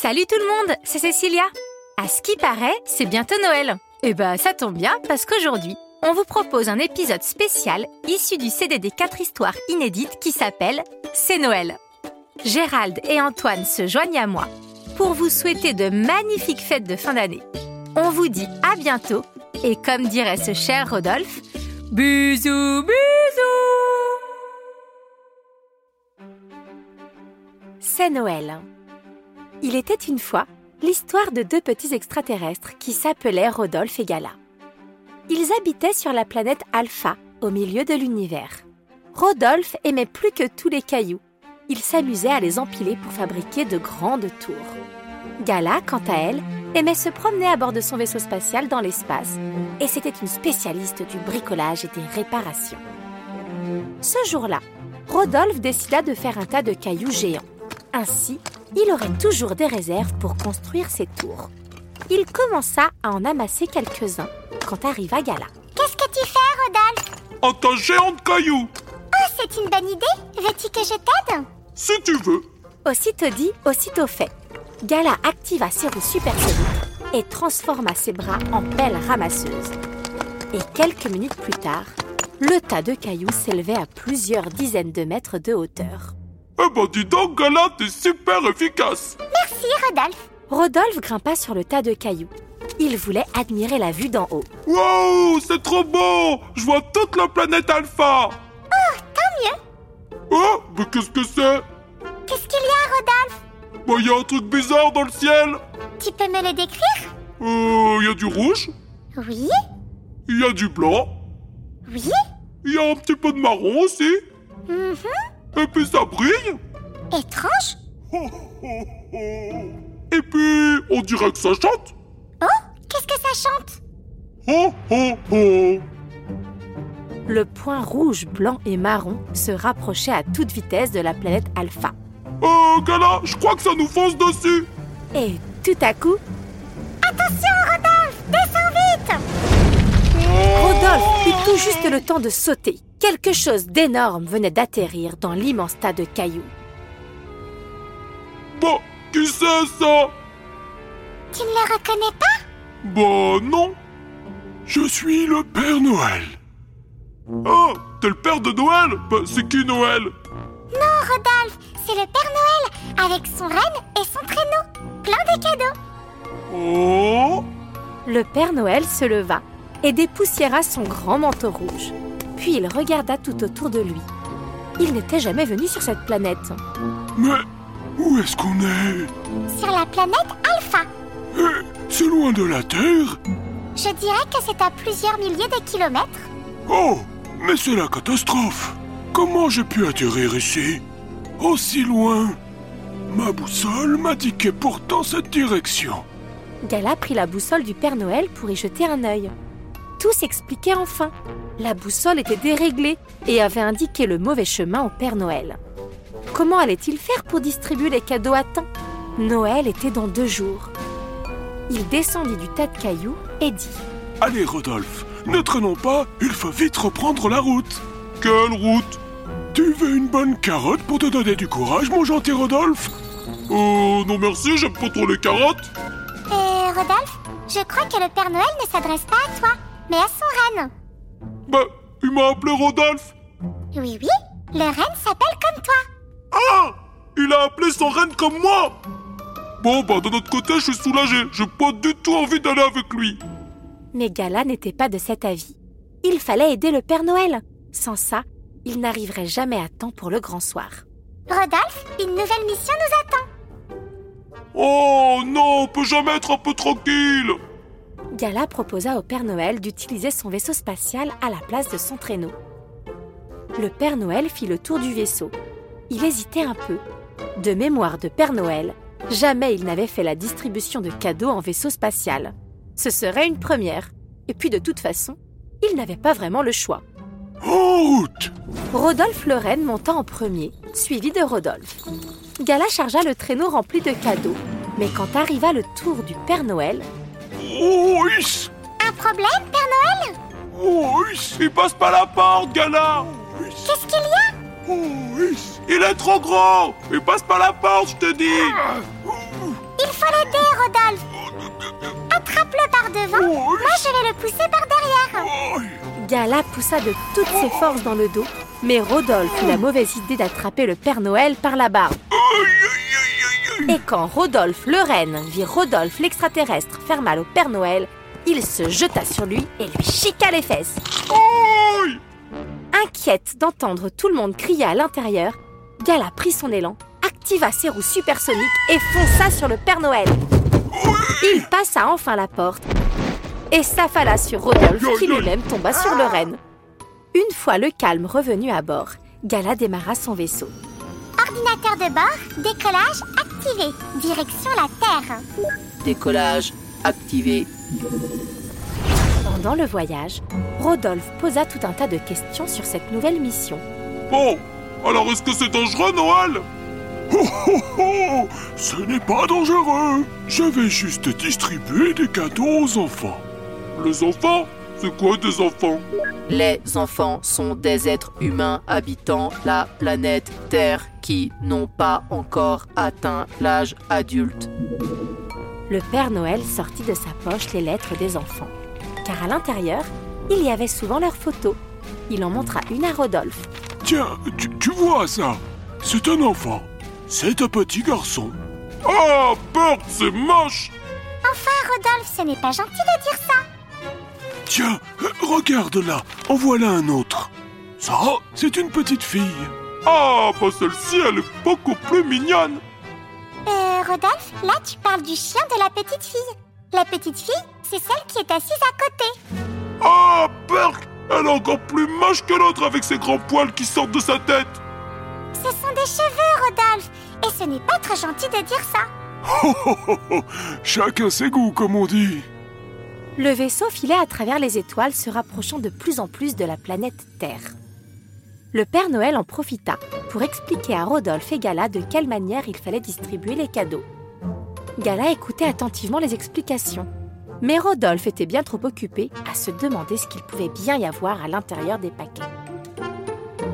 Salut tout le monde, c'est Cécilia. À ce qui paraît, c'est bientôt Noël. Et bah ça tombe bien parce qu'aujourd'hui, on vous propose un épisode spécial issu du CD des 4 histoires inédites qui s'appelle C'est Noël. Gérald et Antoine se joignent à moi pour vous souhaiter de magnifiques fêtes de fin d'année. On vous dit à bientôt et comme dirait ce cher Rodolphe, bisous bisous C'est Noël. Il était une fois l'histoire de deux petits extraterrestres qui s'appelaient Rodolphe et Gala. Ils habitaient sur la planète Alpha, au milieu de l'univers. Rodolphe aimait plus que tous les cailloux. Il s'amusait à les empiler pour fabriquer de grandes tours. Gala, quant à elle, aimait se promener à bord de son vaisseau spatial dans l'espace, et c'était une spécialiste du bricolage et des réparations. Ce jour-là, Rodolphe décida de faire un tas de cailloux géants. Ainsi, il aurait toujours des réserves pour construire ses tours. Il commença à en amasser quelques-uns quand arriva Gala. Qu'est-ce que tu fais, Rodolphe Un tas géant de cailloux Oh, c'est une bonne idée Veux-tu que je t'aide Si tu veux Aussitôt dit, aussitôt fait. Gala activa ses roues supersoniques et transforma ses bras en pelle ramasseuse. Et quelques minutes plus tard, le tas de cailloux s'élevait à plusieurs dizaines de mètres de hauteur. Eh ben dis donc, Gala, t'es super efficace. Merci, Rodolphe. Rodolphe grimpa sur le tas de cailloux. Il voulait admirer la vue d'en haut. Wow, c'est trop beau. Je vois toute la planète Alpha. Oh, tant mieux. Oh, mais qu'est-ce que c'est? Qu'est-ce qu'il y a, Rodolphe? Bah, y a un truc bizarre dans le ciel. Tu peux me le décrire? Euh, y a du rouge, Oui. Y a du blanc, Oui. Y a un petit peu de marron aussi, Mhm. Et puis ça brille. Étrange. Et puis, on dirait que ça chante. Oh, qu'est-ce que ça chante? Le point rouge, blanc et marron se rapprochait à toute vitesse de la planète Alpha. Euh, Gala, je crois que ça nous fonce dessus. Et tout à coup, Attention, Rodolphe Descends vite eut juste le temps de sauter. Quelque chose d'énorme venait d'atterrir dans l'immense tas de cailloux. Bah, qui c'est ça? Tu ne le reconnais pas? Bah, non. Je suis le Père Noël. Ah, t'es le Père de Noël? Bah, c'est qui Noël? Non, Rodolphe, c'est le Père Noël, avec son renne et son traîneau, plein de cadeaux. Oh? Le Père Noël se leva et dépoussiéra son grand manteau rouge. Puis il regarda tout autour de lui. Il n'était jamais venu sur cette planète. Mais où est-ce qu'on est? Sur la planète Alpha. Eh, C'est loin de la Terre Je dirais que c'est à plusieurs milliers de kilomètres. Oh, mais c'est la catastrophe Comment j'ai pu atterrir ici? Aussi loin Ma boussole m'indiquait pourtant cette direction. Gala prit la boussole du Père Noël pour y jeter un œil. Tout s'expliquait enfin. La boussole était déréglée et avait indiqué le mauvais chemin au Père Noël. Comment allait-il faire pour distribuer les cadeaux à temps? Noël était dans deux jours. Il descendit du tas de cailloux et dit Allez, Rodolphe, ne traînons pas, il faut vite reprendre la route. Quelle route? Tu veux une bonne carotte pour te donner du courage, mon gentil Rodolphe? Oh, non merci, j'aime pas trop les carottes. Et Rodolphe, je crois que le Père Noël ne s'adresse pas à toi, mais à son renne. Bah, il m'a appelé Rodolphe. Oui, oui, le renne s'appelle comme toi. Ah Il a appelé son reine comme moi Bon, bah, d'un autre côté, je suis soulagé. J'ai pas du tout envie d'aller avec lui. Mais Gala n'était pas de cet avis. Il fallait aider le Père Noël. Sans ça, il n'arriverait jamais à temps pour le grand soir. Rodolphe, une nouvelle mission nous attend. Oh non, on peut jamais être un peu tranquille. Gala proposa au Père Noël d'utiliser son vaisseau spatial à la place de son traîneau. Le Père Noël fit le tour du vaisseau. Il hésitait un peu, De mémoire de Père Noël, jamais il n'avait fait la distribution de cadeaux en vaisseau spatial. Ce serait une première. Et puis de toute façon, il n'avait pas vraiment le choix. En route Rodolphe le Renne monta en premier, suivi de Rodolphe. Gala chargea le traîneau rempli de cadeaux, mais quand arriva le tour du Père Noël, Un problème, Père Noël? Il passe pas la porte, Gala. Qu'est-ce qu'il y a? Il est trop gros. Il passe pas la porte, je te dis. Il faut l'aider, Rodolphe. Attrape-le par devant, moi je vais le pousser par derrière. Oh, Gala poussa de toutes ses forces dans le dos, mais Rodolphe eut la mauvaise idée d'attraper le Père Noël par la barbe. Et quand Rodolphe le Renne vit Rodolphe l'extraterrestre faire mal au Père Noël, il se jeta sur lui et lui chiqua les fesses. Inquiète d'entendre tout le monde crier à l'intérieur, Gala prit son élan, activa ses roues supersoniques et fonça sur le Père Noël. Il passa enfin la porte et s'affala sur Rodolphe qui lui-même tomba sur le renne. Une fois le calme revenu à bord, Gala démarra son vaisseau. Ordinateur de bord, décollage activé, direction la Terre Décollage activé. Pendant le voyage, Rodolphe posa tout un tas de questions sur cette nouvelle mission. Bon, alors est-ce que c'est dangereux, Noël? Oh oh oh Ce n'est pas dangereux Je vais juste distribuer des cadeaux aux enfants. Les enfants C'est quoi des enfants? Les enfants sont des êtres humains habitant la planète Terre qui n'ont pas encore atteint l'âge adulte. Le Père Noël sortit de sa poche les lettres des enfants, car à l'intérieur, il y avait souvent leurs photos. Il en montra une à Rodolphe. Tiens, tu, tu vois ça? C'est un enfant. C'est un petit garçon. Oh, Bert, c'est moche Enfin, Rodolphe, ce n'est pas gentil de dire ça Tiens, regarde là, en voilà un autre. Ça, c'est une petite fille. Ah, bah celle-ci, elle est beaucoup plus mignonne. Euh, Rodolphe, là tu parles du chien de la petite fille La petite fille, c'est celle qui est assise à côté Ah, Bert, elle est encore plus moche que l'autre avec ses grands poils qui sortent de sa tête. Ce sont des cheveux, Rodolphe Et ce n'est pas très gentil de dire ça Oh, oh, oh, oh. Chacun ses goûts, comme on dit. Le vaisseau filait à travers les étoiles, se rapprochant de plus en plus de la planète Terre. Le Père Noël en profita pour expliquer à Rodolphe et Gala de quelle manière il fallait distribuer les cadeaux. Gala écoutait attentivement les explications, mais Rodolphe était bien trop occupé à se demander ce qu'il pouvait bien y avoir à l'intérieur des paquets.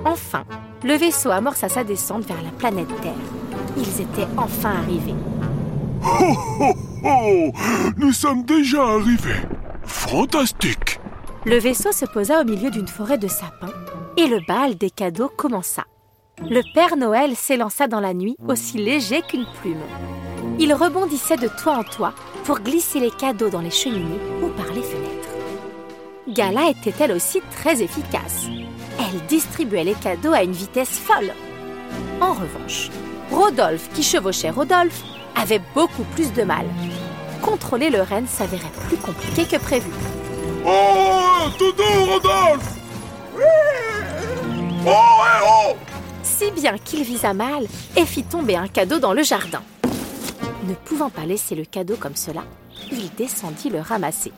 Enfin, le vaisseau amorça sa descente vers la planète Terre. Ils étaient enfin arrivés. Oh, oh, oh Nous sommes déjà arrivés. Fantastique. Le vaisseau se posa au milieu d'une forêt de sapins et le bal des cadeaux commença. Le Père Noël s'élança dans la nuit aussi léger qu'une plume. Il rebondissait de toit en toit pour glisser les cadeaux dans les cheminées ou par les fenêtres. Gala était elle aussi très efficace. Elle distribuait les cadeaux à une vitesse folle. En revanche, Rodolphe, qui chevauchait Rodolphe, avait beaucoup plus de mal. Contrôler le renne s'avérait plus compliqué que prévu. Oh, Dodo, Rodolphe Oh, eh, oh si bien qu'il visa mal et fit tomber un cadeau dans le jardin. Ne pouvant pas laisser le cadeau comme cela, il descendit le ramasser.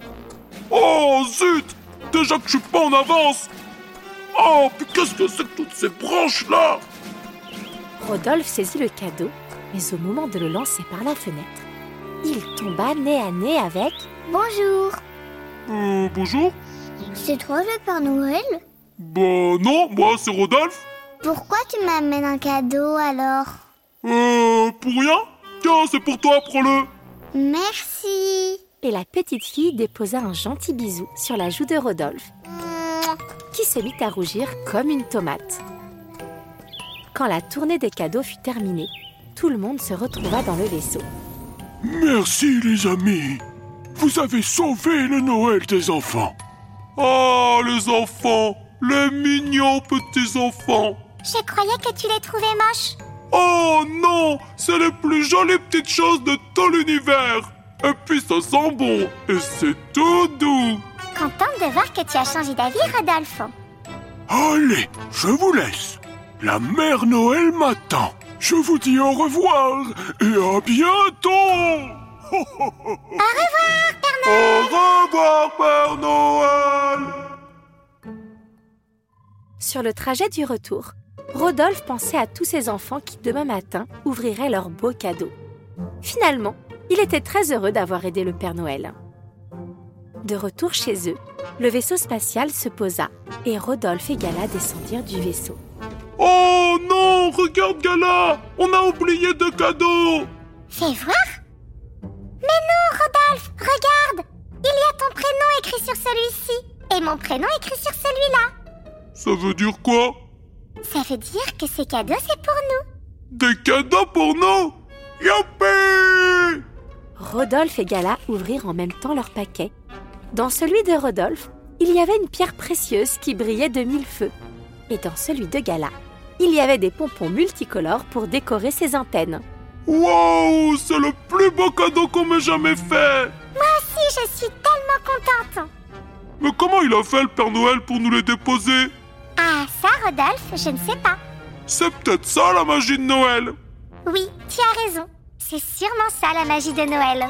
Oh, zut Déjà que je suis pas en avance Oh, puis qu'est-ce que c'est que toutes ces branches-là? Rodolphe saisit le cadeau, mais au moment de le lancer par la fenêtre, il tomba nez à nez avec Bonjour Euh, bonjour C'est toi le Père Noël Bah non, moi c'est Rodolphe. Pourquoi tu m'amènes un cadeau alors Euh, pour rien Tiens, c'est pour toi, prends-le Merci et la petite fille déposa un gentil bisou sur la joue de Rodolphe, Mouah. qui se mit à rougir comme une tomate. Quand la tournée des cadeaux fut terminée, tout le monde se retrouva dans le vaisseau. Merci, les amis. Vous avez sauvé le Noël des enfants. Oh, les enfants Les mignons petits enfants Je croyais que tu les trouvais moches Oh non C'est les plus jolies petites choses de tout l'univers Et puis ça sent bon Et c'est tout doux Contente de voir que tu as changé d'avis, Rodolphe Allez, je vous laisse. La mère Noël m'attend. Je vous dis au revoir et à bientôt Au revoir, Père Noël Au revoir, Père Noël Sur le trajet du retour, Rodolphe pensait à tous ses enfants qui demain matin ouvriraient leurs beaux cadeaux. Finalement, il était très heureux d'avoir aidé le Père Noël. De retour chez eux, le vaisseau spatial se posa et Rodolphe et Gala descendirent du vaisseau. Oh non, regarde Gala On a oublié de cadeaux Fais voir Mais non, Rodolphe, regarde Il y a ton prénom écrit sur celui-ci et mon prénom écrit sur celui-là. Ça veut dire quoi? Ça veut dire que ces cadeaux, c'est pour nous. Des cadeaux pour nous? Youpi Rodolphe et Gala ouvrirent en même temps leur paquet. Dans celui de Rodolphe, il y avait une pierre précieuse qui brillait de mille feux. Et dans celui de Gala, il y avait des pompons multicolores pour décorer ses antennes. Wow C'est le plus beau cadeau qu'on m'ait jamais fait Moi aussi, je suis tellement contente. Mais comment il a fait le Père Noël pour nous les déposer? Ah, ça, Rodolphe, je ne sais pas. C'est peut-être ça la magie de Noël Oui, tu as raison. C'est sûrement ça la magie de Noël.